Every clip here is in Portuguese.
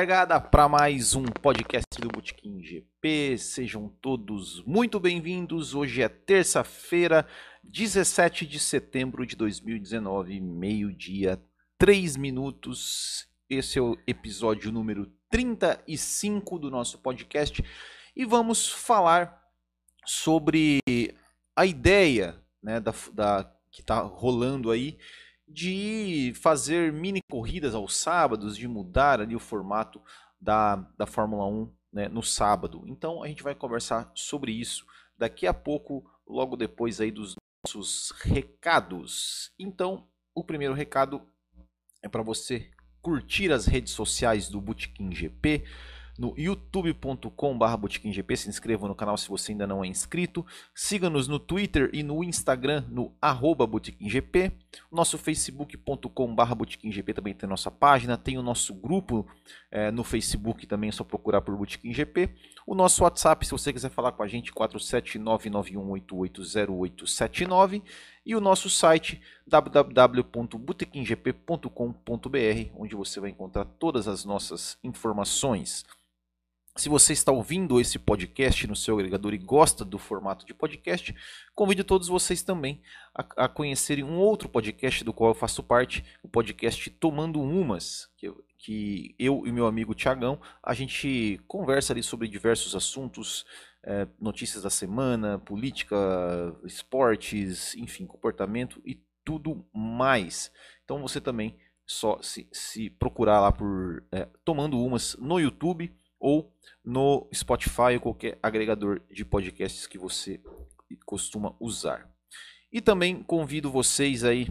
largada para mais um podcast do Botequim GP. Sejam todos muito bem-vindos. Hoje é terça-feira, 17 de setembro de 2019, meio-dia, 3 minutos. Esse é o episódio número 35 do nosso podcast e vamos falar sobre a ideia né, da, da que está rolando aí de fazer mini corridas aos sábados, de mudar ali o formato da, da Fórmula 1 né, no sábado. Então a gente vai conversar sobre isso daqui a pouco, logo depois aí dos nossos recados. Então, o primeiro recado é para você curtir as redes sociais do Bootkin GP no youtube.com.br. Se inscreva no canal se você ainda não é inscrito. Siga-nos no Twitter e no Instagram no arroba GP. Nosso facebook.com.br também tem nossa página. Tem o nosso grupo é, no Facebook também, é só procurar por Botequim GP. O nosso WhatsApp, se você quiser falar com a gente, 47991880879. E o nosso site www.botequimgp.com.br, onde você vai encontrar todas as nossas informações. Se você está ouvindo esse podcast no seu agregador e gosta do formato de podcast, convido todos vocês também a, a conhecerem um outro podcast do qual eu faço parte, o podcast Tomando Umas, que, que eu e meu amigo Tiagão, a gente conversa ali sobre diversos assuntos, é, notícias da semana, política, esportes, enfim, comportamento e tudo mais. Então você também só se, se procurar lá por é, Tomando Umas no YouTube ou no Spotify ou qualquer agregador de podcasts que você costuma usar. E também convido vocês aí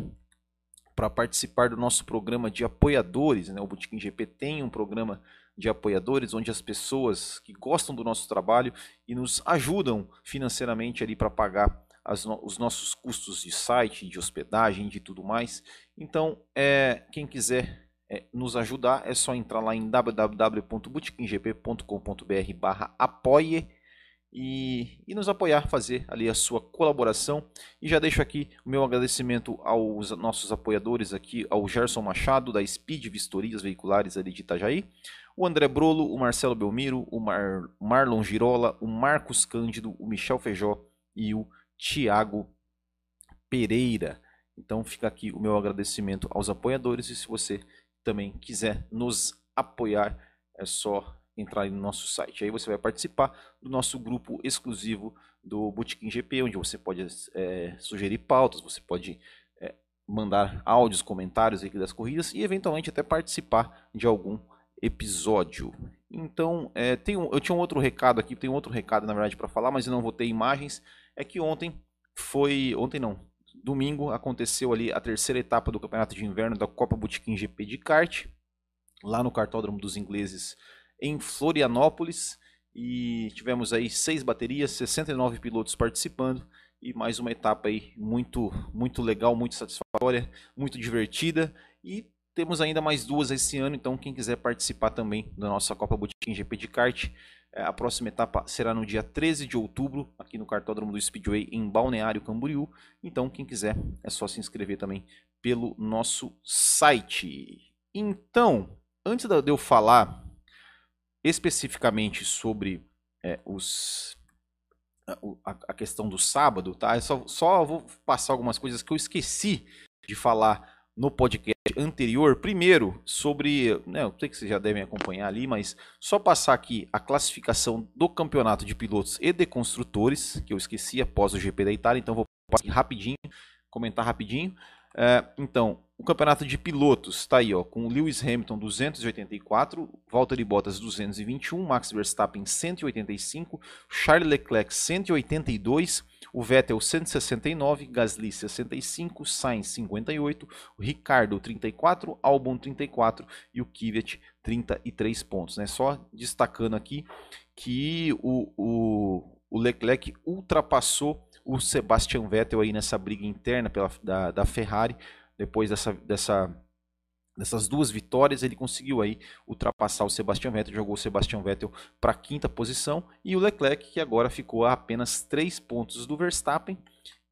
para participar do nosso programa de apoiadores. Né? O Botequim GP tem um programa de apoiadores onde as pessoas que gostam do nosso trabalho e nos ajudam financeiramente ali para pagar no os nossos custos de site, de hospedagem, de tudo mais. Então, é, quem quiser é, nos ajudar, é só entrar lá em www.bootkinggp.com.br barra apoie e, e, nos apoiar, fazer ali a sua colaboração. E já deixo aqui o meu agradecimento aos nossos apoiadores aqui, ao Gerson Machado, da Speed Vistorias Veiculares ali de Itajaí, o André Brolo, o Marcelo Belmiro, o Mar, Marlon Girola, o Marcos Cândido, o Michel Feijó e o Tiago Pereira. Então fica aqui o meu agradecimento aos apoiadores e se você também quiser nos apoiar, é só entrar no nosso site. Aí você vai participar do nosso grupo exclusivo do Bootkin GP, onde você pode é, sugerir pautas, você pode é, mandar áudios, comentários aqui das corridas e eventualmente até participar de algum episódio. Então, é, tem um, eu tinha um outro recado aqui, tem um outro recado na verdade para falar, mas eu não vou ter imagens. É que ontem foi, ontem não, domingo aconteceu ali a terceira etapa do Campeonato de Inverno da Copa Botequim GP de kart, lá no Cartódromo dos Ingleses em Florianópolis. E tivemos aí seis baterias, 69 pilotos participando e mais uma etapa aí muito muito legal, muito satisfatória, muito divertida e temos ainda mais duas esse ano, então quem quiser participar também da nossa Copa Botequim GP de kart, é, a próxima etapa será no dia 13 de outubro, aqui no Cartódromo do Speedway, em Balneário Camboriú. Então, quem quiser, é só se inscrever também pelo nosso site. Então, antes de eu falar especificamente sobre é, os, a, a, questão do sábado, tá? Eu só, só vou passar algumas coisas que eu esqueci de falar no podcast anterior, primeiro sobre, né, eu sei que vocês já devem acompanhar ali, mas só passar aqui a classificação do campeonato de pilotos e de construtores, que eu esqueci após o GP da Itália, então vou passar rapidinho, comentar rapidinho. É, então, o campeonato de pilotos está aí, ó, com Lewis Hamilton 284, Valtteri Bottas 221, Max Verstappen 185, Charles Leclerc 182, o Vettel 169, Gasly 65, Sainz 58, o Ricardo 34, Albon 34 e o Kvyat 33 pontos. Né? Só destacando aqui que o, o, o Leclerc ultrapassou o Sebastian Vettel aí nessa briga interna pela, da, da Ferrari, depois dessa, dessa Nessas duas vitórias, ele conseguiu aí ultrapassar o Sebastian Vettel, jogou o Sebastian Vettel para a quinta posição e o Leclerc, que agora ficou a apenas três pontos do Verstappen.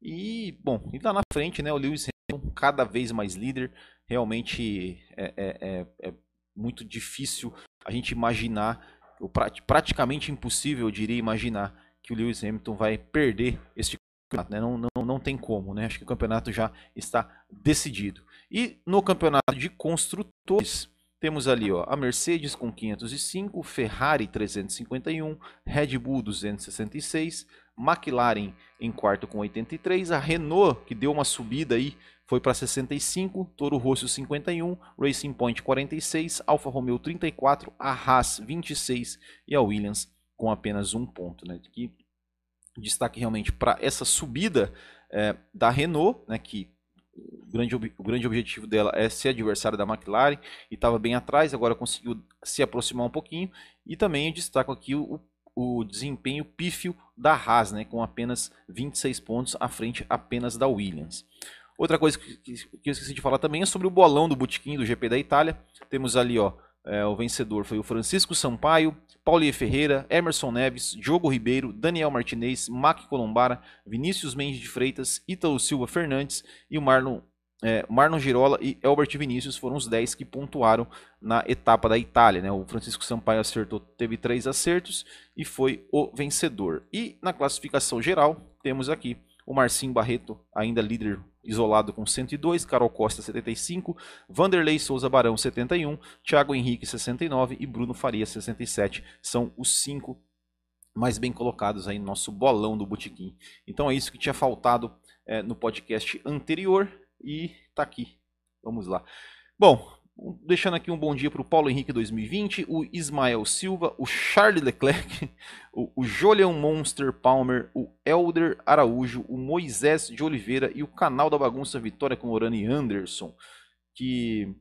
E, bom, e lá na frente, né, o Lewis Hamilton, cada vez mais líder, realmente é, é, é, é muito difícil a gente imaginar, ou praticamente impossível, eu diria, imaginar que o Lewis Hamilton vai perder este. Né? Não, não, não tem como, né? Acho que o campeonato já está decidido. E no campeonato de construtores, temos ali ó, a Mercedes com 505, Ferrari 351, Red Bull 266, McLaren em quarto com 83, a Renault que deu uma subida aí foi para 65, Toro Rosso 51, Racing Point 46, Alfa Romeo 34, a Haas 26 e a Williams com apenas um ponto. Né? Que destaque realmente para essa subida é, da Renault, né, que o grande, o grande objetivo dela é ser adversária da McLaren e estava bem atrás, agora conseguiu se aproximar um pouquinho. E também destaco aqui o, o desempenho pífio da Haas, né, com apenas 26 pontos à frente apenas da Williams. Outra coisa que, que, que eu esqueci de falar também é sobre o bolão do Botequim do GP da Itália. Temos ali ó, é, o vencedor foi o Francisco Sampaio, Paulinho Ferreira, Emerson Neves, Diogo Ribeiro, Daniel Martinez, Mac Colombara, Vinícius Mendes de Freitas, Ítalo Silva Fernandes e o Marlon, é, Marlon Girola e Elbert Vinícius foram os 10 que pontuaram na etapa da Itália. Né? O Francisco Sampaio acertou, teve três acertos e foi o vencedor. E na classificação geral, temos aqui o Marcinho Barreto, ainda líder isolado com 102, Carol Costa 75, Vanderlei Souza Barão 71, Thiago Henrique 69 e Bruno Faria 67. São os cinco mais bem colocados aí no nosso bolão do Botequim. Então é isso que tinha faltado é, no podcast anterior e tá aqui. Vamos lá. Bom, Deixando aqui um bom dia para o Paulo Henrique 2020, o Ismael Silva, o Charles Leclerc, o, o Jolian Monster Palmer, o Elder Araújo, o Moisés de Oliveira e o canal da bagunça Vitória com Orani Anderson, que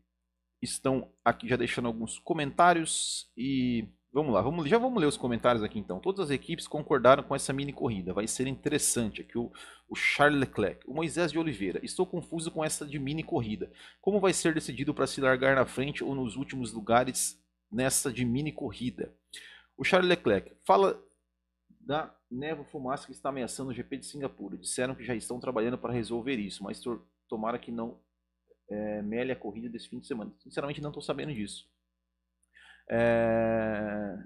estão aqui já deixando alguns comentários e Vamos lá, vamos, já vamos ler os comentários aqui então. Todas as equipes concordaram com essa mini corrida. Vai ser interessante aqui o, o Charles Leclerc. O Moisés de Oliveira. Estou confuso com essa de mini corrida. Como vai ser decidido para se largar na frente ou nos últimos lugares nessa de mini corrida? O Charles Leclerc fala da névoa fumaça que está ameaçando o GP de Singapura. Disseram que já estão trabalhando para resolver isso, mas tomara que não é, mele a corrida desse fim de semana. Sinceramente, não estou sabendo disso. É...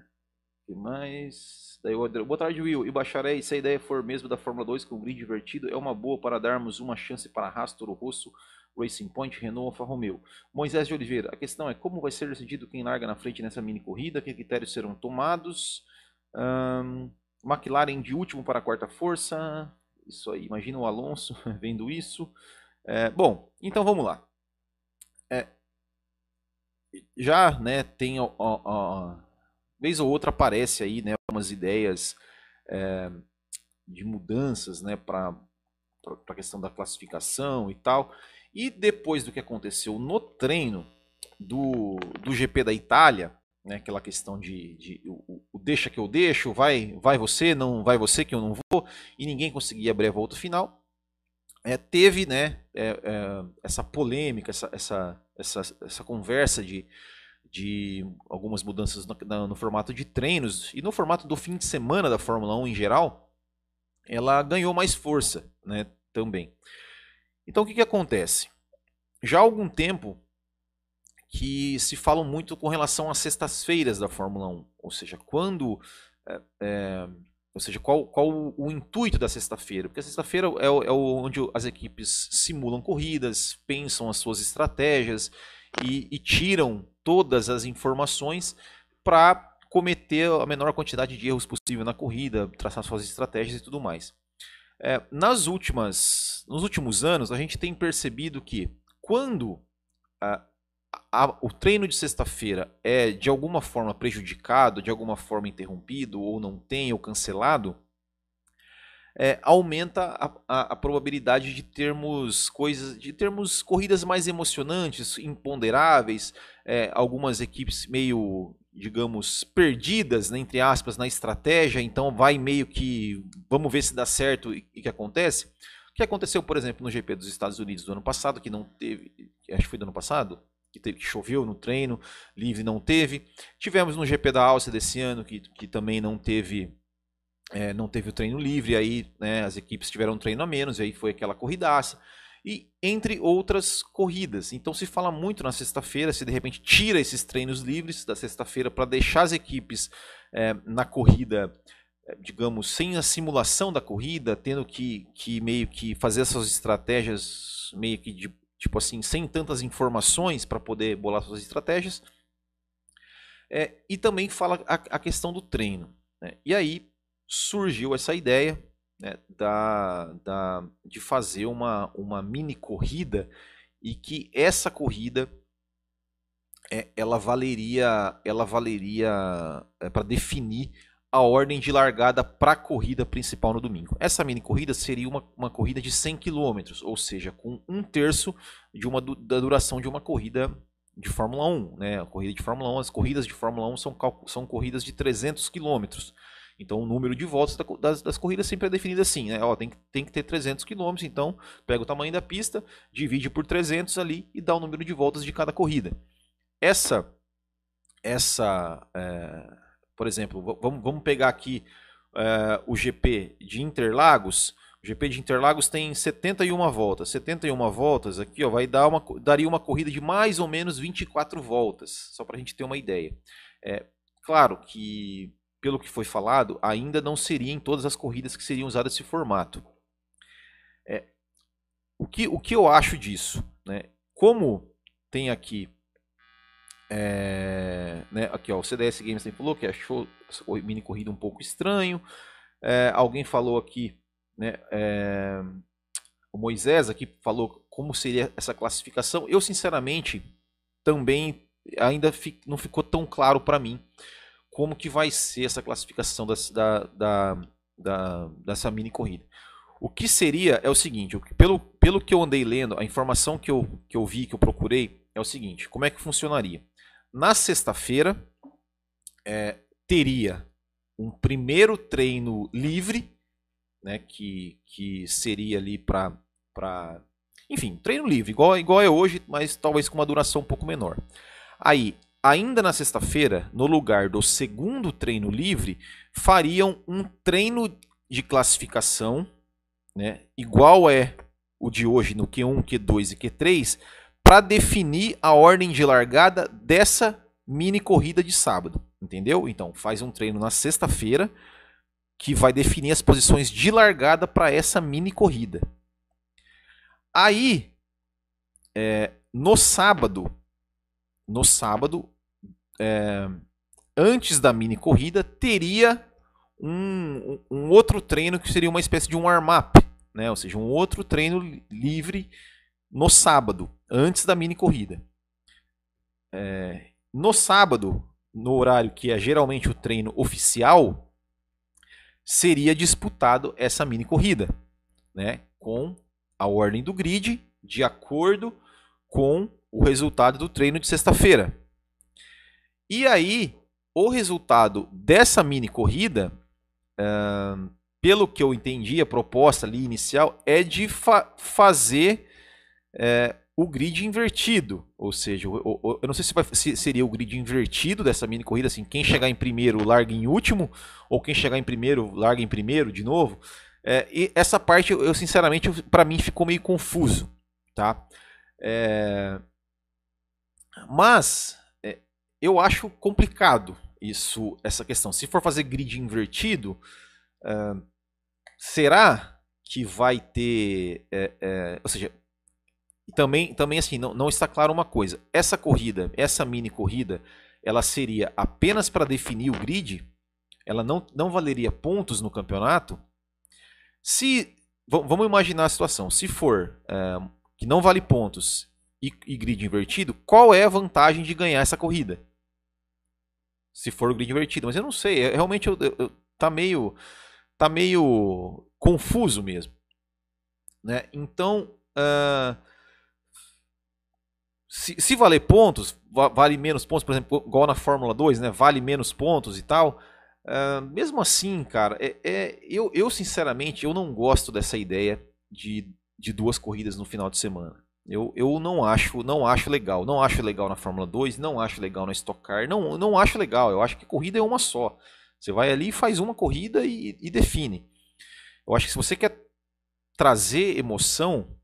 que mais? Daí o Boa tarde, Will. E Bacharé, se a ideia for mesmo da Fórmula 2 com um grid divertido, é uma boa para darmos uma chance para Haas, Toro Rosso, Racing Point, Renault, Alfa Romeo. Moisés de Oliveira, a questão é como vai ser decidido quem larga na frente nessa mini corrida, que critérios serão tomados. Um, McLaren de último para a quarta força. Isso aí, imagina o Alonso vendo isso. É, bom, então vamos lá. É, já né, tem ó, vez ou outra aparece aí né, umas ideias é, de mudanças né, para a questão da classificação e tal. E depois do que aconteceu no treino do, do GP da Itália, né, aquela questão de, de o, o, deixa que eu deixo, vai, vai você, não vai você que eu não vou, e ninguém conseguia abrir a volta final é, teve né, é, é, essa polêmica, essa, essa, essa, essa conversa de, de algumas mudanças no, no, formato de treinos e no formato do fim de semana da Fórmula 1 em geral, ela ganhou mais força né, também. Então o que, que acontece? Já há algum tempo que se fala muito com relação às sextas-feiras da Fórmula 1, ou seja, quando é, é ou seja, qual, qual o, intuito da sexta-feira? Porque a sexta-feira é, é onde as equipes simulam corridas, pensam as suas estratégias e, e tiram todas as informações para cometer a menor quantidade de erros possível na corrida, traçar suas estratégias e tudo mais. É, nas últimas, nos últimos anos, a gente tem percebido que quando a, o treino de sexta-feira é de alguma forma prejudicado, de alguma forma interrompido, ou não tem, ou cancelado, é, aumenta a, a, a, probabilidade de termos coisas, de termos corridas mais emocionantes, imponderáveis, é, algumas equipes meio, digamos, perdidas, né, entre aspas, na estratégia, então vai meio que, vamos ver se dá certo e o que acontece. O que aconteceu, por exemplo, no GP dos Estados Unidos do ano passado, que não teve, acho que foi do ano passado, que, teve, que choveu no treino, livre não teve. Tivemos no GP da Áustria desse ano, que, que também não teve é, não teve o treino livre, aí né, as equipes tiveram um treino a menos, aí foi aquela corridaça. e entre outras corridas. Então se fala muito na sexta-feira, se de repente tira esses treinos livres da sexta-feira para deixar as equipes é, na corrida, é, digamos, sem a simulação da corrida, tendo que, que meio que fazer essas estratégias meio que de, tipo assim, sem tantas informações para poder bolar suas estratégias. É, e também fala a, a questão do treino. Né? E aí surgiu essa ideia né, da, da, de fazer uma, uma mini corrida e que essa corrida é, ela valeria ela valeria é, para definir a ordem de largada para a corrida principal no domingo. Essa mini corrida seria uma, uma corrida de 100 km, ou seja, com um terço de uma, da duração de uma corrida de Fórmula 1. Né? A corrida de Fórmula 1, as corridas de Fórmula 1 são, são corridas de 300 km. Então o número de voltas das, das corridas sempre é definido assim, né? Ó, tem, que, tem que ter 300 km, então pega o tamanho da pista, divide por 300 ali e dá o número de voltas de cada corrida. Essa, essa, é, por exemplo, vamos, vamos pegar aqui é, o GP de Interlagos. O GP de Interlagos tem 71 voltas. 71 voltas aqui ó, vai dar uma, daria uma corrida de mais ou menos 24 voltas, só para a gente ter uma ideia. É, claro que pelo que foi falado, ainda não seria em todas as corridas que seriam usadas esse formato. É, o, que, o que eu acho disso? Né? Como tem aqui, é, né, aqui ó, o CDS Games falou que achou o mini corrida um pouco estranho. É, alguém falou aqui, né, é, o Moisés aqui falou como seria essa classificação. Eu sinceramente também ainda não ficou tão claro para mim como que vai ser essa classificação das, da, da, da, dessa mini corrida. O que seria é o seguinte, pelo, pelo que eu andei lendo, a informação que eu, que eu vi, que eu procurei, é o seguinte, como é que funcionaria? Na sexta-feira, é, teria um primeiro treino livre, né, que, que seria ali para... Enfim, treino livre, igual, igual é hoje, mas talvez com uma duração um pouco menor. Aí, ainda na sexta-feira, no lugar do segundo treino livre, fariam um treino de classificação, né, igual é o de hoje no Q1, Q2 e Q3, para definir a ordem de largada dessa mini corrida de sábado, entendeu? Então, faz um treino na sexta-feira que vai definir as posições de largada para essa mini corrida. Aí, é, no sábado, no sábado, é, antes da mini corrida, teria um, um, outro treino que seria uma espécie de um warm-up, né? ou seja, um outro treino livre no sábado, antes da mini corrida. É, no sábado, no horário que é geralmente o treino oficial, seria disputado essa mini corrida, né? com a ordem do grid de acordo com o resultado do treino de sexta-feira. E aí, o resultado dessa mini corrida, uh, pelo que eu entendi, a proposta ali inicial é de fa fazer uh, o grid invertido. Ou seja, eu, eu, eu não sei se, vai, se, seria o grid invertido dessa mini corrida, assim, quem chegar em primeiro larga em último, ou quem chegar em primeiro larga em primeiro de novo. É, e essa parte, eu, sinceramente, para mim ficou meio confuso, tá? É... Mas eu acho complicado isso, essa questão. Se for fazer grid invertido, uh, será que vai ter, é, é, ou seja, também, também assim, não, não está claro uma coisa. Essa corrida, essa mini corrida, ela seria apenas para definir o grid? Ela não, não valeria pontos no campeonato? Se vamos imaginar a situação, se for é, que não vale pontos e, e grid invertido, qual é a vantagem de ganhar essa corrida? se for o grid invertido. Mas eu não sei, é, realmente eu, eu, eu, tá meio tá meio confuso mesmo. Né? Então, uh, se, se valer pontos, vale menos pontos, por exemplo, igual na Fórmula 2, né? vale menos pontos e tal. Uh, mesmo assim, cara, é, é, eu, eu sinceramente eu não gosto dessa ideia de, de duas corridas no final de semana. Eu, eu não acho não acho legal. Não acho legal na Fórmula 2, não acho legal na Stock Car, não, não acho legal. Eu acho que corrida é uma só. Você vai ali faz uma corrida e, e define. Eu acho que se você quer trazer emoção,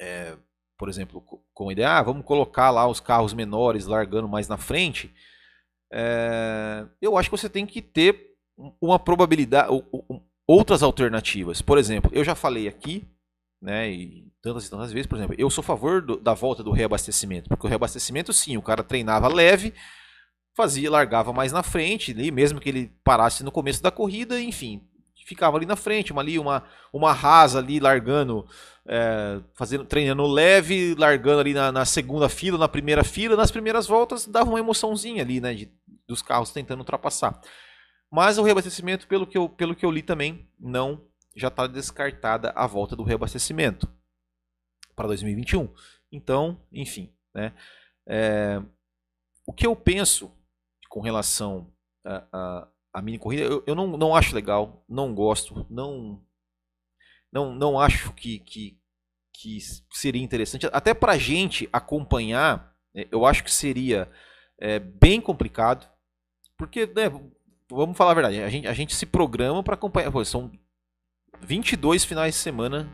é, por exemplo, com a ideia, ah, vamos colocar lá os carros menores largando mais na frente, é, eu acho que você tem que ter uma probabilidade, outras alternativas. Por exemplo, eu já falei aqui, né, e tantas e tantas vezes, por exemplo, eu sou a favor do, da volta do reabastecimento, porque o reabastecimento, sim, o cara treinava leve, fazia, largava mais na frente, e mesmo que ele parasse no começo da corrida, enfim, ficava ali na frente, uma ali, uma, uma rasa ali largando, é, fazendo, treinando leve, largando ali na, na, segunda fila, na primeira fila, nas primeiras voltas dava uma emoçãozinha ali, né, de, dos carros tentando ultrapassar. Mas o reabastecimento, pelo que eu, pelo que eu li também, não já está descartada a volta do reabastecimento para 2021. Então, enfim, né, é, o que eu penso com relação a, a a mini corrida, eu, eu não, não acho legal, não gosto, não não, não acho que, que, que seria interessante. Até para a gente acompanhar, né, eu acho que seria é, bem complicado, porque, né, vamos falar a verdade, a gente, a gente se programa para acompanhar. Pô, são 22 finais de semana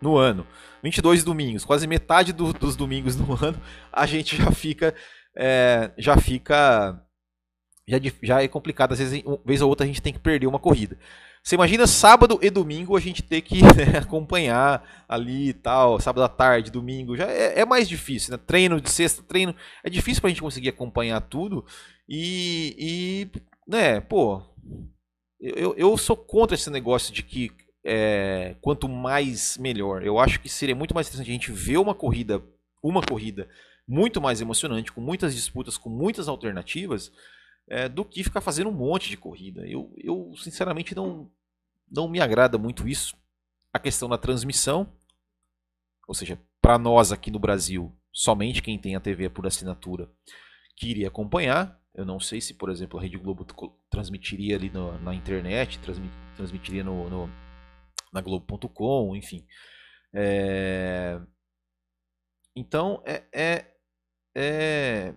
no ano, 22 domingos, quase metade do, dos domingos no ano, a gente já fica. É, já fica já, já é complicado. Às vezes, uma vez ou outra, a gente tem que perder uma corrida. Você imagina sábado e domingo a gente ter que né, acompanhar ali e tal, sábado à tarde, domingo, já é, é, mais difícil, né? Treino de sexta, treino. É difícil pra gente conseguir acompanhar tudo. E, e né, pô, eu, eu sou contra esse negócio de que é, quanto mais melhor. Eu acho que seria muito mais interessante a gente ver uma corrida, uma corrida muito mais emocionante, com muitas disputas, com muitas alternativas é, do que ficar fazendo um monte de corrida. Eu, eu sinceramente não, não me agrada muito isso. A questão da transmissão, ou seja, para nós aqui no Brasil, somente quem tem a TV por assinatura que iria acompanhar. Eu não sei se, por exemplo, a Rede Globo transmitiria ali no, na internet, transmit, transmitiria no, no na Globo.com, enfim. É... Então, é, é, é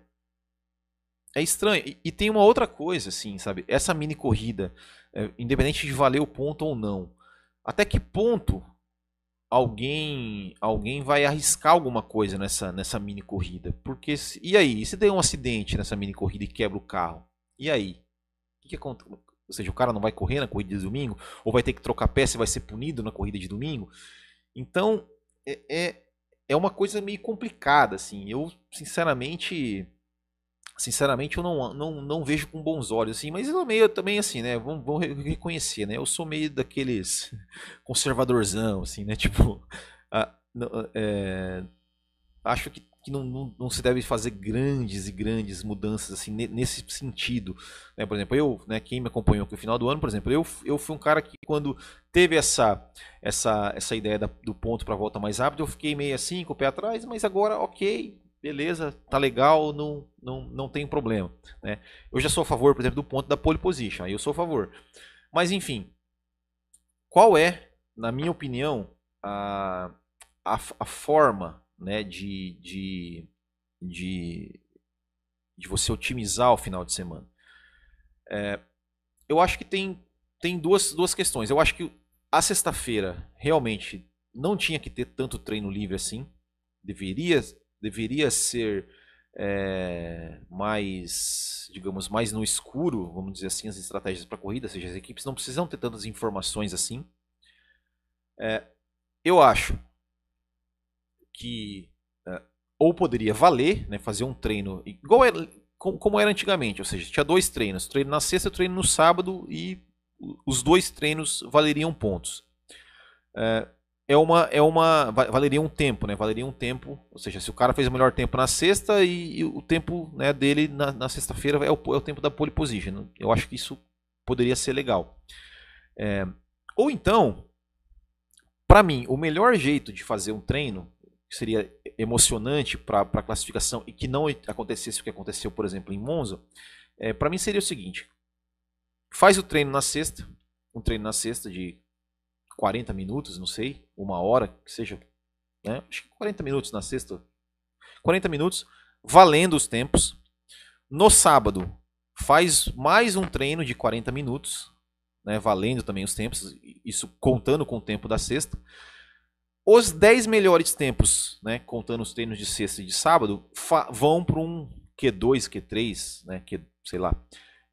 é estranho. E, e, tem uma outra coisa, assim, sabe? Essa mini corrida, é, independente de valer o ponto ou não, até que ponto alguém alguém vai arriscar alguma coisa nessa, nessa mini corrida? Porque se, e aí, e se der um acidente nessa mini corrida e quebra o carro? E aí? O que, que acontece? Ou seja, o cara não vai correr na corrida de domingo? Ou vai ter que trocar peça e vai ser punido na corrida de domingo? Então, é, é, é uma coisa meio complicada, assim. Eu, sinceramente, sinceramente eu não, não, não vejo com bons olhos assim, mas eu meio também assim, né, vamos, reconhecer, né, eu sou meio daqueles conservadorzão assim, né, tipo, é, acho que, que não, não, não, se deve fazer grandes e grandes mudanças assim nesse sentido, né, por exemplo, eu, né, quem me acompanhou aqui no final do ano, por exemplo, eu, eu fui um cara que quando teve essa essa, essa ideia da, do ponto para volta mais rápido, eu fiquei meio assim, com o pé atrás, mas agora, ok, beleza, tá legal, não, não, não tem problema. Né? Eu já sou a favor, por exemplo, do ponto da pole position, aí eu sou a favor. Mas enfim, qual é, na minha opinião, a, a, a forma né, de, de, de, de você otimizar o final de semana? É, eu acho que tem, tem duas, duas questões. Eu acho que a sexta-feira realmente não tinha que ter tanto treino livre assim. Deveria deveria ser é, mais, digamos, mais no escuro, vamos dizer assim, as estratégias para corrida, ou seja, as equipes não precisam ter tantas informações assim. É, eu acho que é, ou poderia valer, né, fazer um treino igual era, como era antigamente, ou seja, tinha dois treinos, treino na sexta, treino no sábado e os dois treinos valeriam pontos. É, é uma é uma valeria um tempo, né? Valeria um tempo, ou seja, se o cara fez o melhor tempo na sexta e, e o tempo né, dele na, na sexta-feira é o, é o tempo da pole position. Eu acho que isso poderia ser legal. É, ou então, para mim, o melhor jeito de fazer um treino que seria emocionante para a classificação e que não acontecesse o que aconteceu, por exemplo, em Monza, é, para mim seria o seguinte: faz o treino na sexta, um treino na sexta de 40 minutos, não sei, uma hora, que seja, né? Acho que 40 minutos na sexta. 40 minutos, valendo os tempos. No sábado, faz mais um treino de 40 minutos, né? Valendo também os tempos, isso contando com o tempo da sexta. os 10 melhores tempos, né, contando os treinos de sexta e de sábado, vão para um Q2, Q3, né, Q, sei lá.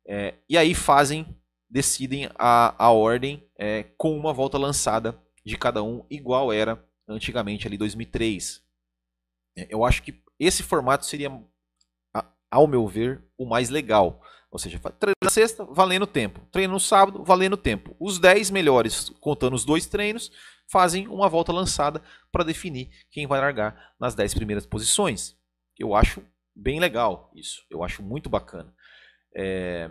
É, e aí fazem, decidem a, a ordem é, com uma volta lançada de cada um, igual era antigamente ali 2003. É, eu acho que esse formato seria, ao meu ver, o mais legal. Ou seja, treino na sexta, valendo tempo. Treino no sábado, valendo tempo. Os 10 melhores, contando os dois treinos, fazem uma volta lançada para definir quem vai largar nas 10 primeiras posições. Eu acho bem legal isso. Eu acho muito bacana é,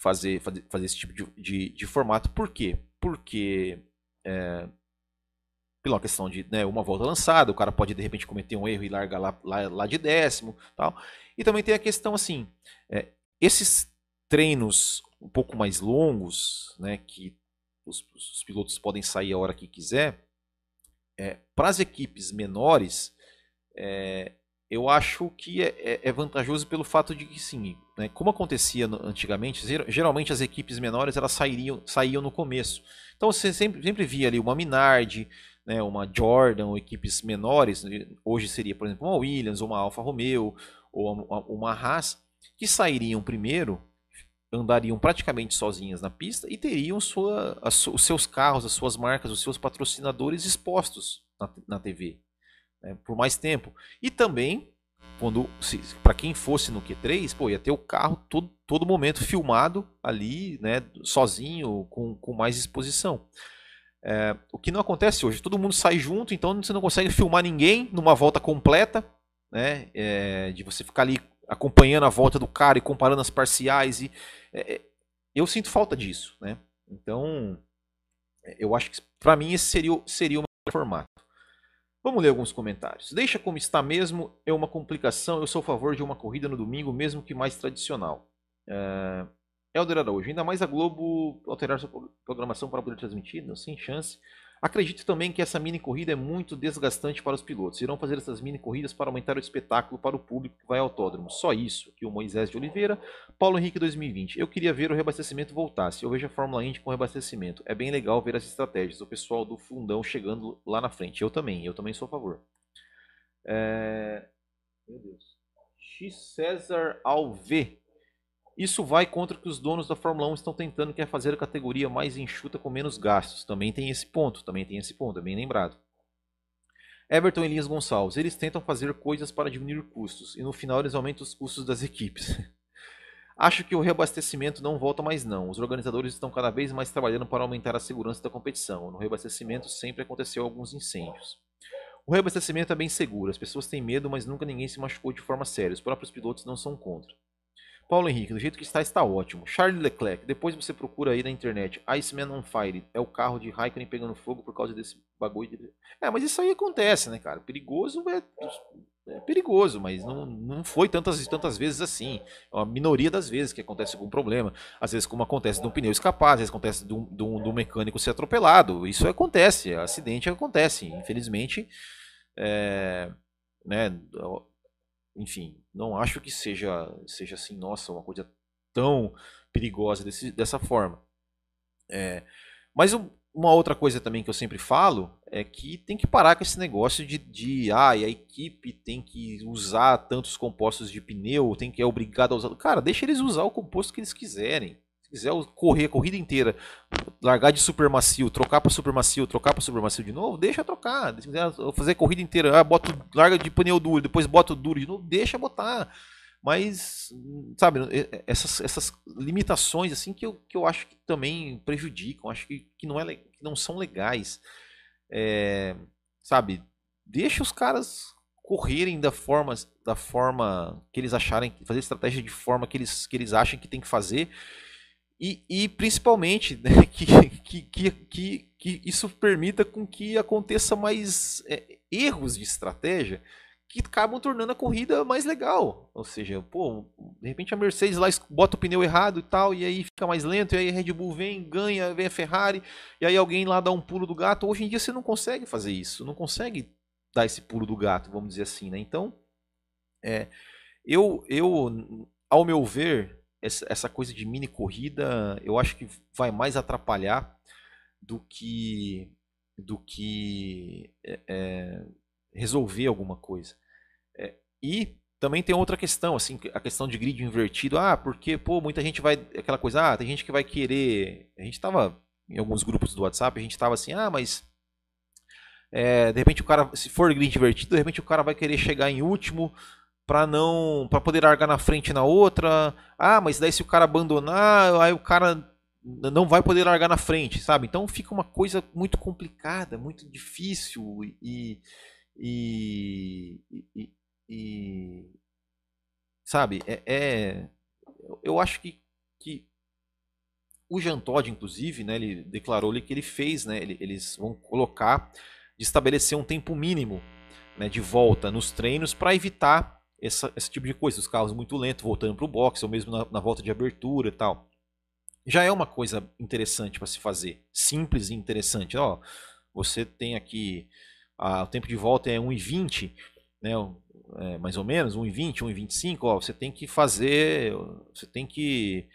fazer, fazer, fazer esse tipo de, de, de formato. Por quê? Porque é, pela questão de né, uma volta lançada, o cara pode de repente cometer um erro e largar lá, lá, lá de décimo. tal. E também tem a questão assim, é, esses treinos um pouco mais longos, né, que os, os pilotos podem sair a hora que quiser, é, para as equipes menores, é, eu acho que é, é, é, vantajoso pelo fato de que, sim, né, como acontecia antigamente, geralmente as equipes menores elas sairiam, saíam no começo. Então você sempre, sempre via ali uma Minardi, né, uma Jordan, ou equipes menores, né, hoje seria, por exemplo, uma Williams, uma Alfa Romeo, ou uma, uma Haas, que sairiam primeiro, andariam praticamente sozinhas na pista e teriam sua, os seus carros, as suas marcas, os seus patrocinadores expostos na, na TV né, por mais tempo. E também, quando para quem fosse no Q3, pô, ia ter o carro todo, todo momento filmado ali, né, sozinho, com, com mais exposição. É, o que não acontece hoje, todo mundo sai junto, então você não consegue filmar ninguém numa volta completa, né, é, de você ficar ali acompanhando a volta do cara e comparando as parciais. E, é, é eu sinto falta disso, né? Então, eu acho que para mim esse seria, seria o melhor formato. Vamos ler alguns comentários. Deixa como está mesmo, é uma complicação. Eu sou a favor de uma corrida no domingo, mesmo que mais tradicional. É... Helder Araújo, ainda mais a Globo alterar sua programação para poder transmitir? Não, sem chance. Acredito também que essa mini corrida é muito desgastante para os pilotos. Irão fazer essas mini corridas para aumentar o espetáculo para o público que vai ao autódromo. Só isso. Aqui o Moisés de Oliveira, Paulo Henrique 2020. Eu queria ver o reabastecimento voltasse. Eu vejo a Fórmula Indy com reabastecimento. É bem legal ver as estratégias. O pessoal do fundão chegando lá na frente. Eu também. Eu também sou a favor. É... Meu Deus. X César Alve. Isso vai contra o que os donos da Fórmula 1 estão tentando, que é fazer a categoria mais enxuta com menos gastos. Também tem esse ponto, também tem esse ponto, é bem lembrado. Everton Elias Gonçalves, eles tentam fazer coisas para diminuir custos e no final eles aumentam os custos das equipes. Acho que o reabastecimento não volta mais não. Os organizadores estão cada vez mais trabalhando para aumentar a segurança da competição. No reabastecimento sempre aconteceu alguns incêndios. O reabastecimento é bem seguro, as pessoas têm medo, mas nunca ninguém se machucou de forma séria. Os próprios pilotos não são contra. Paulo Henrique, do jeito que está, está ótimo. Charles Leclerc, depois você procura aí na internet. Iceman on Fire. É o carro de Raikkonen pegando fogo por causa desse bagulho. De... É, mas isso aí acontece, né, cara? Perigoso é, é perigoso, mas não, não foi tantas tantas vezes assim. É uma minoria das vezes que acontece algum problema. Às vezes, como acontece de um pneu escapar, às vezes acontece de um, de um, de um mecânico ser atropelado. Isso acontece, acidente acontece. Infelizmente, é, né, enfim, não acho que seja, seja assim, nossa, uma coisa tão perigosa desse, dessa forma. É, mas uma outra coisa também que eu sempre falo é que tem que parar com esse negócio de, de ah, a equipe tem que usar tantos compostos de pneu, tem que é obrigado a usar. Cara, deixa eles usar o composto que eles quiserem quiser correr a corrida inteira, largar de super macio, trocar para super macio, trocar para super macio de novo, deixa trocar. Se quiser fazer a corrida inteira, ah, bota, larga de pneu duro, depois bota duro de novo, deixa botar. Mas, sabe, essas, essas limitações assim que eu, que eu acho que também prejudicam, acho que, que, não, é, que não são legais. É, sabe, deixa os caras correrem da forma, da forma que eles acharem, fazer estratégia de forma que eles, que eles acham que tem que fazer e, e principalmente né, que, que, que, que, isso permita com que aconteça mais é, erros de estratégia que acabam tornando a corrida mais legal. Ou seja, pô, de repente a Mercedes lá bota o pneu errado e tal, e aí fica mais lento, e aí a Red Bull vem, ganha, vem a Ferrari, e aí alguém lá dá um pulo do gato. Hoje em dia você não consegue fazer isso, não consegue dar esse pulo do gato, vamos dizer assim, né? Então, é, eu, eu, ao meu ver, essa coisa de mini corrida, eu acho que vai mais atrapalhar do que do que é, é, resolver alguma coisa. É, e também tem outra questão, assim, a questão de grid invertido. Ah, porque, pô, muita gente vai. Aquela coisa, ah, tem gente que vai querer. A gente estava em alguns grupos do WhatsApp, a gente estava assim, ah, mas. É, de repente o cara, se for grid invertido, de repente o cara vai querer chegar em último para não para poder largar na frente na outra. Ah, mas daí se o cara abandonar, aí o cara não vai poder largar na frente, sabe? Então fica uma coisa muito complicada, muito difícil e e, e, e sabe? É, é, eu acho que, que o Jean Todt, inclusive, né, ele declarou que ele fez, né, eles vão colocar de estabelecer um tempo mínimo né, de volta nos treinos para evitar essa, esse tipo de coisa, os carros muito lentos voltando para o box, ou mesmo na, na, volta de abertura e tal. Já é uma coisa interessante para se fazer, simples e interessante. Ó, você tem aqui a, o tempo de volta é 1,20, né, é, mais ou menos, 1,20, 1,25. Ó, você tem que fazer, você tem que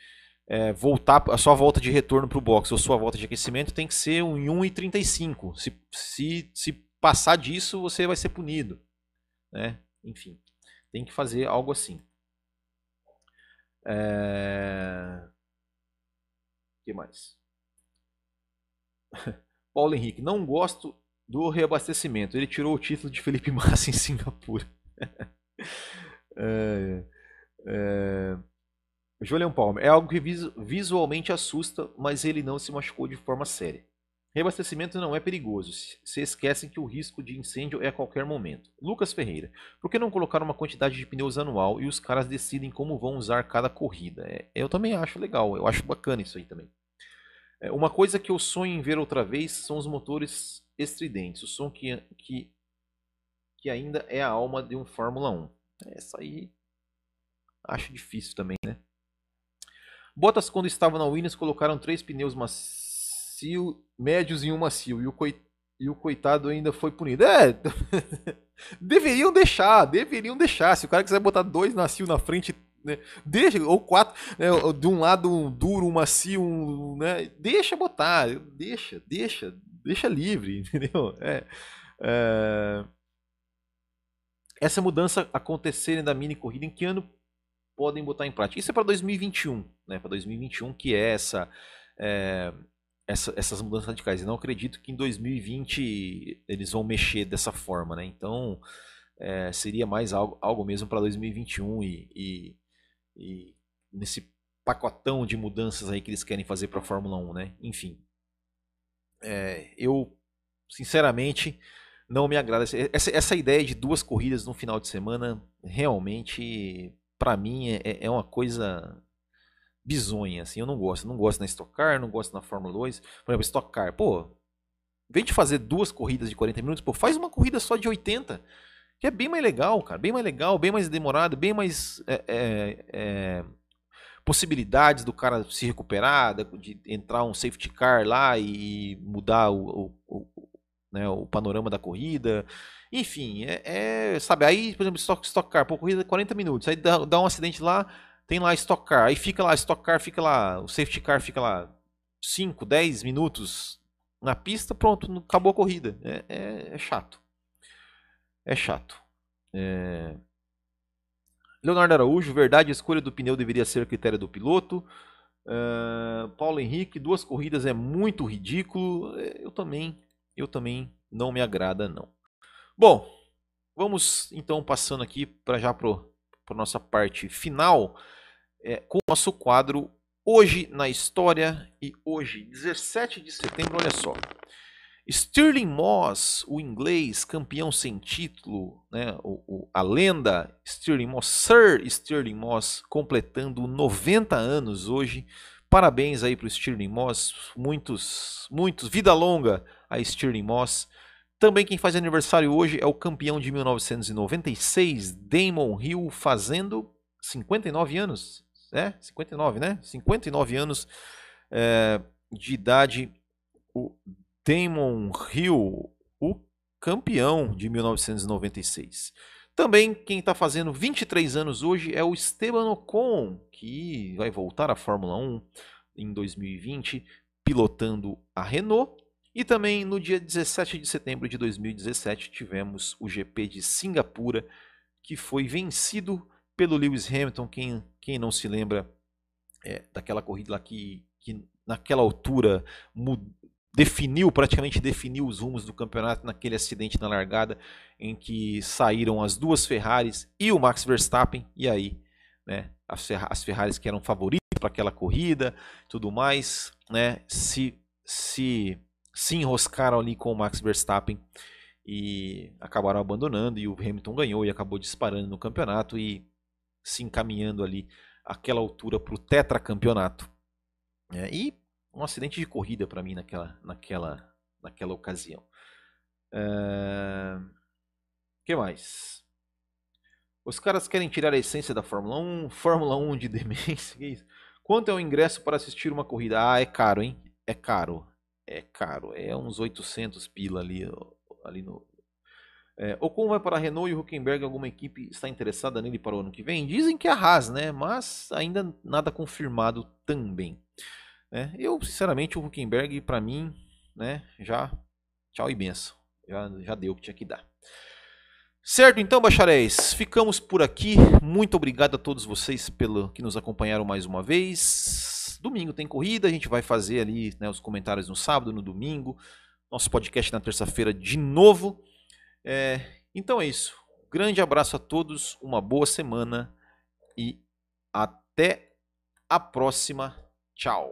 é, voltar a sua volta de retorno para o box ou sua volta de aquecimento tem que ser um 1,35. Se, se, se passar disso, você vai ser punido. Né? Enfim tem que fazer algo assim. É... Que mais? Paulo Henrique, não gosto do reabastecimento. Ele tirou o título de Felipe Massa em Singapura. é, é... Julian Palmer, é algo que visualmente assusta, mas ele não se machucou de forma séria. Reabastecimento não é perigoso. Se esquecem que o risco de incêndio é a qualquer momento. Lucas Ferreira. Por que não colocar uma quantidade de pneus anual e os caras decidem como vão usar cada corrida? É, eu também acho legal. Eu acho bacana isso aí também. É, uma coisa que eu sonho em ver outra vez são os motores estridentes. O som que, que, que ainda é a alma de um Fórmula 1. Essa aí acho difícil também, né? Bottas, quando estava na Williams, colocaram três pneus macios macio, médios e um macio. E o, coi, e o coitado ainda foi punido. É, deveriam deixar, deveriam deixar. Se o cara quiser botar dois macio na frente, né, deixa, ou quatro, né, de um lado um duro, um macio, um, né, deixa botar, deixa, deixa, deixa livre, entendeu? É, é... Essa mudança acontecerem da mini corrida, em que ano podem botar em prática? Isso é para 2021, né? Para 2021, que é essa. É, essa, essas mudanças radicais. Eu não acredito que em 2020 eles vão mexer dessa forma, né? Então é, seria mais algo, algo mesmo para 2021 e, e, e, nesse pacotão de mudanças aí que eles querem fazer para a Fórmula 1, né? Enfim, é, eu sinceramente não me agrada essa, essa ideia de duas corridas no final de semana. Realmente, para mim é, é uma coisa bizonha, assim, eu não gosto. Não gosto na Stock Car, não gosto na Fórmula 2. Por exemplo, Stock Car, pô, vem de fazer duas corridas de 40 minutos, pô, faz uma corrida só de 80, que é bem mais legal, cara, bem mais legal, bem mais demorado, bem mais é, é, é, possibilidades do cara se recuperar, de entrar um safety car lá e mudar o, o, o, né, o panorama da corrida. Enfim, é, é, sabe, aí, por exemplo, Stock, Stock Car, pô, corrida de 40 minutos, aí dá, dá um acidente lá, tem lá Stock Car, aí fica lá, Stock Car fica lá, o Safety Car fica lá 5, 10 minutos na pista, pronto, acabou a corrida. É, é, é chato. É chato. É... Leonardo Araújo, verdade, a escolha do pneu deveria ser critério do piloto. Uh, Paulo Henrique, duas corridas é muito ridículo. Eu também, eu também não me agrada não. Bom, vamos então passando aqui para já pro para nossa parte final é, com o nosso quadro Hoje na História. E hoje, 17 de setembro, olha só. Stirling Moss, o inglês campeão sem título, né, o, o, a lenda Stirling Moss, Sir Stirling Moss, completando 90 anos hoje. Parabéns aí para o Stirling Moss, muitos, muitos, vida longa a Stirling Moss. Também quem faz aniversário hoje é o campeão de 1996, Damon Hill, fazendo 59 anos é, 59, né? 59 anos é, de idade, o Damon Hill, o campeão de 1996. Também quem está fazendo 23 anos hoje é o Esteban Ocon, que vai voltar à Fórmula 1 em 2020, pilotando a Renault. E também no dia 17 de setembro de 2017 tivemos o GP de Singapura, que foi vencido pelo Lewis Hamilton. Quem, quem não se lembra é, daquela corrida lá que, que naquela altura definiu, praticamente definiu os rumos do campeonato naquele acidente na largada em que saíram as duas Ferraris e o Max Verstappen. E aí, né, as, as Ferraris que eram favoritas para aquela corrida, tudo mais, né, se se se enroscaram ali com o Max Verstappen e acabaram abandonando e o Hamilton ganhou e acabou disparando no campeonato e se encaminhando ali aquela altura para o tetracampeonato. É, e um acidente de corrida para mim naquela, naquela, naquela ocasião. O é... que mais? Os caras querem tirar a essência da Fórmula 1, Fórmula 1 de demência? Quanto é o ingresso para assistir uma corrida? Ah, é caro, hein? É caro é caro, é uns 800 pila ali, ali no. É, Ocon vai para a Renault e o Huckenberg, alguma equipe está interessada nele para o ano que vem? Dizem que é a Haas, né? Mas ainda nada confirmado também. É, eu, sinceramente, o Huckenberg, para mim, né, já tchau e benção. Já, já deu o que tinha que dar. Certo, então, bacharéis, ficamos por aqui. Muito obrigado a todos vocês pelo que nos acompanharam mais uma vez. Domingo tem corrida, a gente vai fazer ali né, os comentários no sábado, no domingo. Nosso podcast na terça-feira de novo. É, então é isso. Grande abraço a todos, uma boa semana e até a próxima. Tchau.